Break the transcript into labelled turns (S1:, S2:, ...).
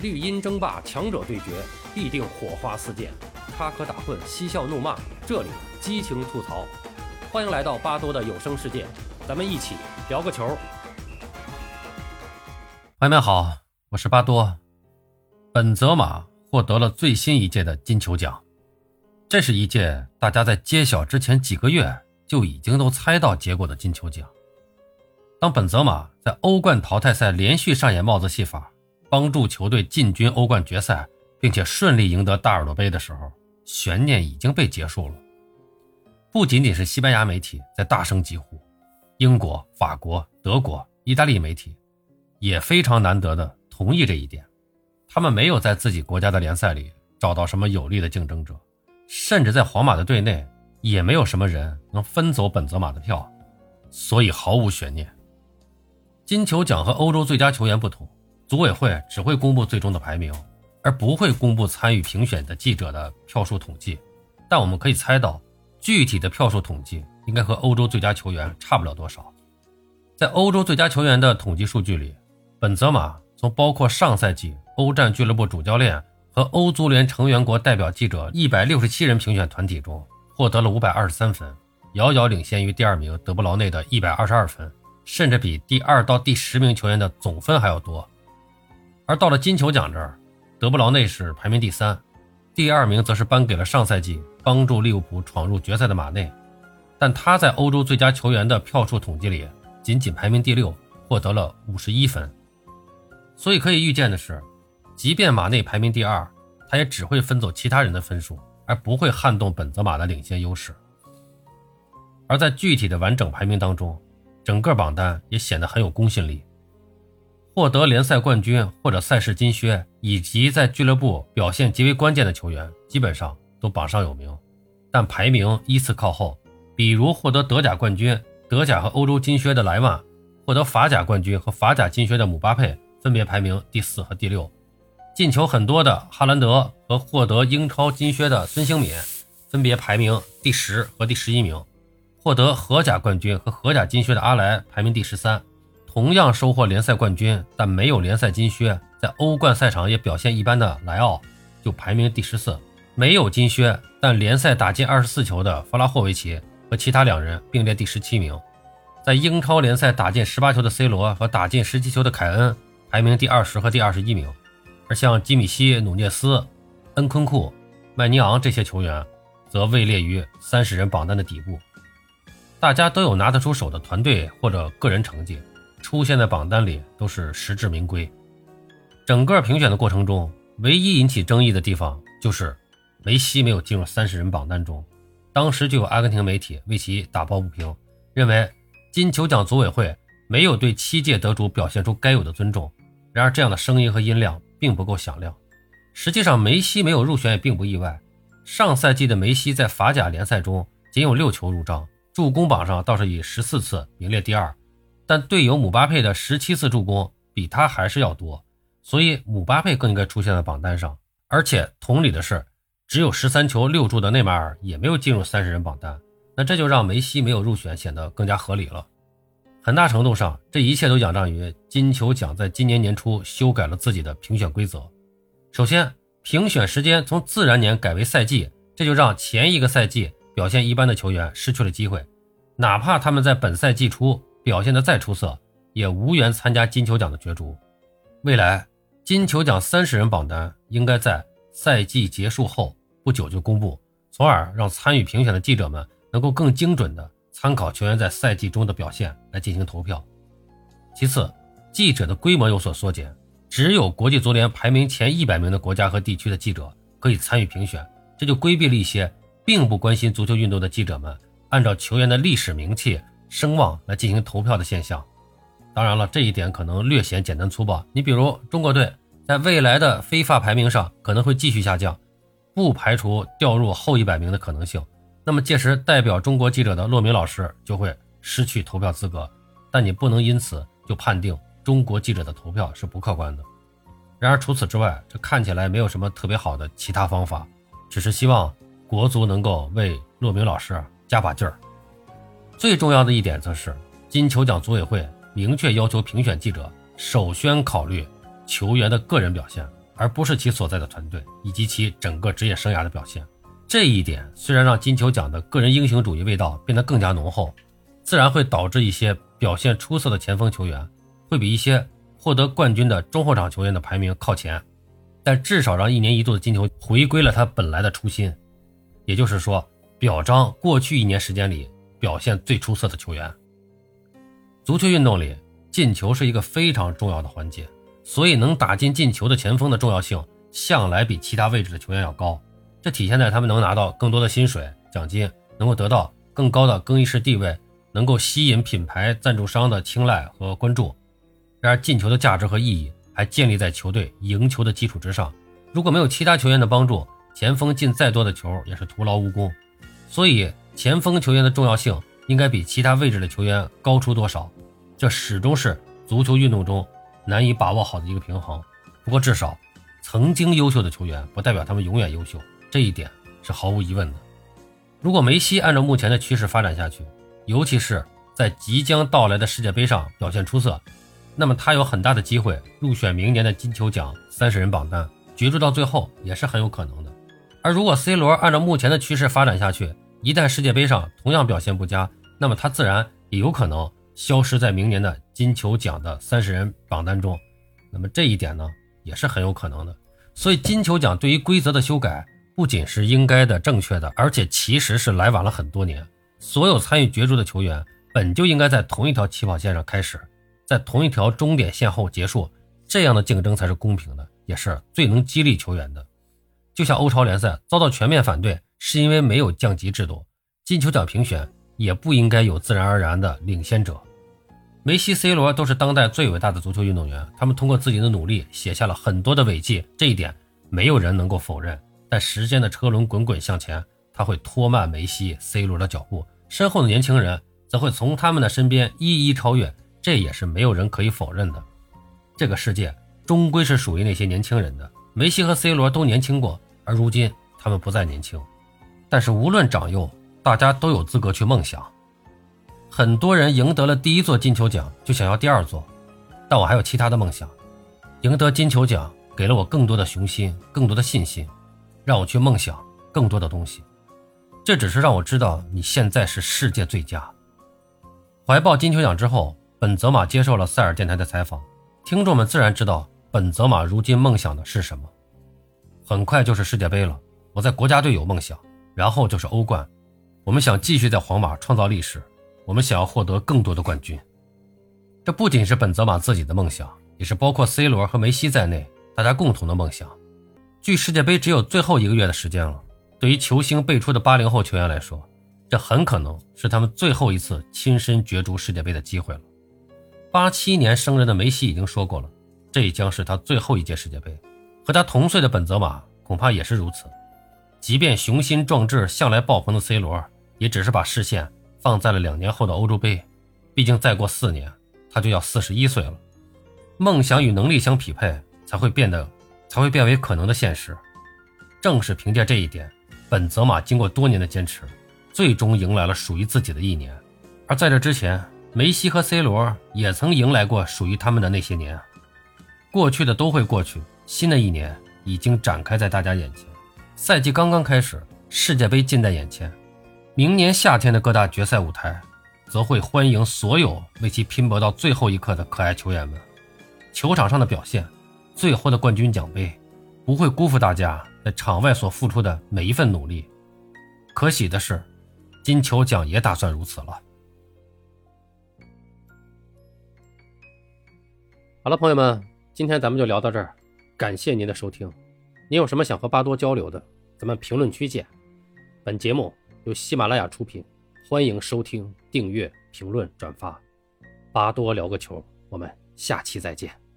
S1: 绿茵争霸，强者对决，必定火花四溅，插科打诨，嬉笑怒骂，这里激情吐槽。欢迎来到巴多的有声世界，咱们一起聊个球。
S2: 朋友们好，我是巴多。本泽马获得了最新一届的金球奖，这是一届大家在揭晓之前几个月就已经都猜到结果的金球奖。当本泽马在欧冠淘汰赛连续上演帽子戏法。帮助球队进军欧冠决赛，并且顺利赢得大耳朵杯的时候，悬念已经被结束了。不仅仅是西班牙媒体在大声疾呼，英国、法国、德国、意大利媒体也非常难得的同意这一点。他们没有在自己国家的联赛里找到什么有力的竞争者，甚至在皇马的队内也没有什么人能分走本泽马的票，所以毫无悬念。金球奖和欧洲最佳球员不同。组委会只会公布最终的排名，而不会公布参与评选的记者的票数统计。但我们可以猜到，具体的票数统计应该和欧洲最佳球员差不了多少。在欧洲最佳球员的统计数据里，本泽马从包括上赛季欧战俱乐部主教练和欧足联成员国代表记者一百六十七人评选团体中获得了五百二十三分，遥遥领先于第二名德布劳内的一百二十二分，甚至比第二到第十名球员的总分还要多。而到了金球奖这儿，德布劳内是排名第三，第二名则是颁给了上赛季帮助利物浦闯入决赛的马内，但他在欧洲最佳球员的票数统计里仅仅排名第六，获得了五十一分。所以可以预见的是，即便马内排名第二，他也只会分走其他人的分数，而不会撼动本泽马的领先优势。而在具体的完整排名当中，整个榜单也显得很有公信力。获得联赛冠军或者赛事金靴，以及在俱乐部表现极为关键的球员，基本上都榜上有名，但排名依次靠后。比如获得德甲冠军、德甲和欧洲金靴的莱万，获得法甲冠军和法甲金靴的姆巴佩分别排名第四和第六。进球很多的哈兰德和获得英超金靴的孙兴敏，分别排名第十和第十一名。获得荷甲冠军和荷甲金靴的阿莱排名第十三。同样收获联赛冠军，但没有联赛金靴，在欧冠赛场也表现一般的莱奥就排名第十四。没有金靴，但联赛打进二十四球的弗拉霍维奇和其他两人并列第十七名。在英超联赛打进十八球的 C 罗和打进十七球的凯恩排名第二十和第二十一名。而像基米希、努涅斯、恩昆库、麦尼昂这些球员，则位列于三十人榜单的底部。大家都有拿得出手的团队或者个人成绩。出现在榜单里都是实至名归。整个评选的过程中，唯一引起争议的地方就是梅西没有进入三十人榜单中。当时就有阿根廷媒体为其打抱不平，认为金球奖组委会没有对七届得主表现出该有的尊重。然而，这样的声音和音量并不够响亮。实际上，梅西没有入选也并不意外。上赛季的梅西在法甲联赛中仅有六球入账，助攻榜上倒是以十四次名列第二。但队友姆巴佩的十七次助攻比他还是要多，所以姆巴佩更应该出现在榜单上。而且同理的是，只有十三球六助的内马尔也没有进入三十人榜单，那这就让梅西没有入选显得更加合理了。很大程度上，这一切都仰仗于金球奖在今年年初修改了自己的评选规则。首先，评选时间从自然年改为赛季，这就让前一个赛季表现一般的球员失去了机会，哪怕他们在本赛季初。表现的再出色，也无缘参加金球奖的角逐。未来金球奖三十人榜单应该在赛季结束后不久就公布，从而让参与评选的记者们能够更精准地参考球员在赛季中的表现来进行投票。其次，记者的规模有所缩减，只有国际足联排名前一百名的国家和地区的记者可以参与评选，这就规避了一些并不关心足球运动的记者们按照球员的历史名气。声望来进行投票的现象，当然了，这一点可能略显简单粗暴。你比如中国队在未来的非法排名上可能会继续下降，不排除掉入后一百名的可能性。那么届时代表中国记者的骆明老师就会失去投票资格。但你不能因此就判定中国记者的投票是不客观的。然而除此之外，这看起来没有什么特别好的其他方法，只是希望国足能够为骆明老师加把劲儿。最重要的一点则是，金球奖组委会明确要求评选记者首先考虑球员的个人表现，而不是其所在的团队以及其整个职业生涯的表现。这一点虽然让金球奖的个人英雄主义味道变得更加浓厚，自然会导致一些表现出色的前锋球员会比一些获得冠军的中后场球员的排名靠前。但至少让一年一度的金球回归了他本来的初心，也就是说，表彰过去一年时间里表现最出色的球员。足球运动里，进球是一个非常重要的环节，所以能打进进球的前锋的重要性向来比其他位置的球员要高。这体现在他们能拿到更多的薪水、奖金，能够得到更高的更衣室地位，能够吸引品牌赞助商的青睐和关注。然而，进球的价值和意义。还建立在球队赢球的基础之上。如果没有其他球员的帮助，前锋进再多的球也是徒劳无功。所以，前锋球员的重要性应该比其他位置的球员高出多少？这始终是足球运动中难以把握好的一个平衡。不过，至少曾经优秀的球员不代表他们永远优秀，这一点是毫无疑问的。如果梅西按照目前的趋势发展下去，尤其是在即将到来的世界杯上表现出色。那么他有很大的机会入选明年的金球奖三十人榜单，角逐到最后也是很有可能的。而如果 C 罗按照目前的趋势发展下去，一旦世界杯上同样表现不佳，那么他自然也有可能消失在明年的金球奖的三十人榜单中。那么这一点呢，也是很有可能的。所以金球奖对于规则的修改不仅是应该的、正确的，而且其实是来晚了很多年。所有参与角逐的球员本就应该在同一条起跑线上开始。在同一条终点线后结束，这样的竞争才是公平的，也是最能激励球员的。就像欧超联赛遭到全面反对，是因为没有降级制度。金球奖评选也不应该有自然而然的领先者。梅西、C 罗都是当代最伟大的足球运动员，他们通过自己的努力写下了很多的伟绩，这一点没有人能够否认。但时间的车轮滚滚向前，他会拖慢梅西、C 罗的脚步，身后的年轻人则会从他们的身边一一超越。这也是没有人可以否认的。这个世界终归是属于那些年轻人的。梅西和 C 罗都年轻过，而如今他们不再年轻。但是无论长幼，大家都有资格去梦想。很多人赢得了第一座金球奖，就想要第二座。但我还有其他的梦想。赢得金球奖给了我更多的雄心，更多的信心，让我去梦想更多的东西。这只是让我知道你现在是世界最佳。怀抱金球奖之后。本泽马接受了塞尔电台的采访，听众们自然知道本泽马如今梦想的是什么。很快就是世界杯了，我在国家队有梦想，然后就是欧冠。我们想继续在皇马创造历史，我们想要获得更多的冠军。这不仅是本泽马自己的梦想，也是包括 C 罗和梅西在内大家共同的梦想。距世界杯只有最后一个月的时间了，对于球星辈出的八零后球员来说，这很可能是他们最后一次亲身角逐世界杯的机会了。八七年生人的梅西已经说过了，这将是他最后一届世界杯。和他同岁的本泽马恐怕也是如此。即便雄心壮志向来爆棚的 C 罗，也只是把视线放在了两年后的欧洲杯。毕竟再过四年，他就要四十一岁了。梦想与能力相匹配，才会变得，才会变为可能的现实。正是凭借这一点，本泽马经过多年的坚持，最终迎来了属于自己的一年。而在这之前，梅西和 C 罗也曾迎来过属于他们的那些年，过去的都会过去，新的一年已经展开在大家眼前。赛季刚刚开始，世界杯近在眼前，明年夏天的各大决赛舞台，则会欢迎所有为其拼搏到最后一刻的可爱球员们。球场上的表现，最后的冠军奖杯，不会辜负大家在场外所付出的每一份努力。可喜的是，金球奖也打算如此了。
S1: 好了，朋友们，今天咱们就聊到这儿，感谢您的收听。你有什么想和巴多交流的，咱们评论区见。本节目由喜马拉雅出品，欢迎收听、订阅、评论、转发。巴多聊个球，我们下期再见。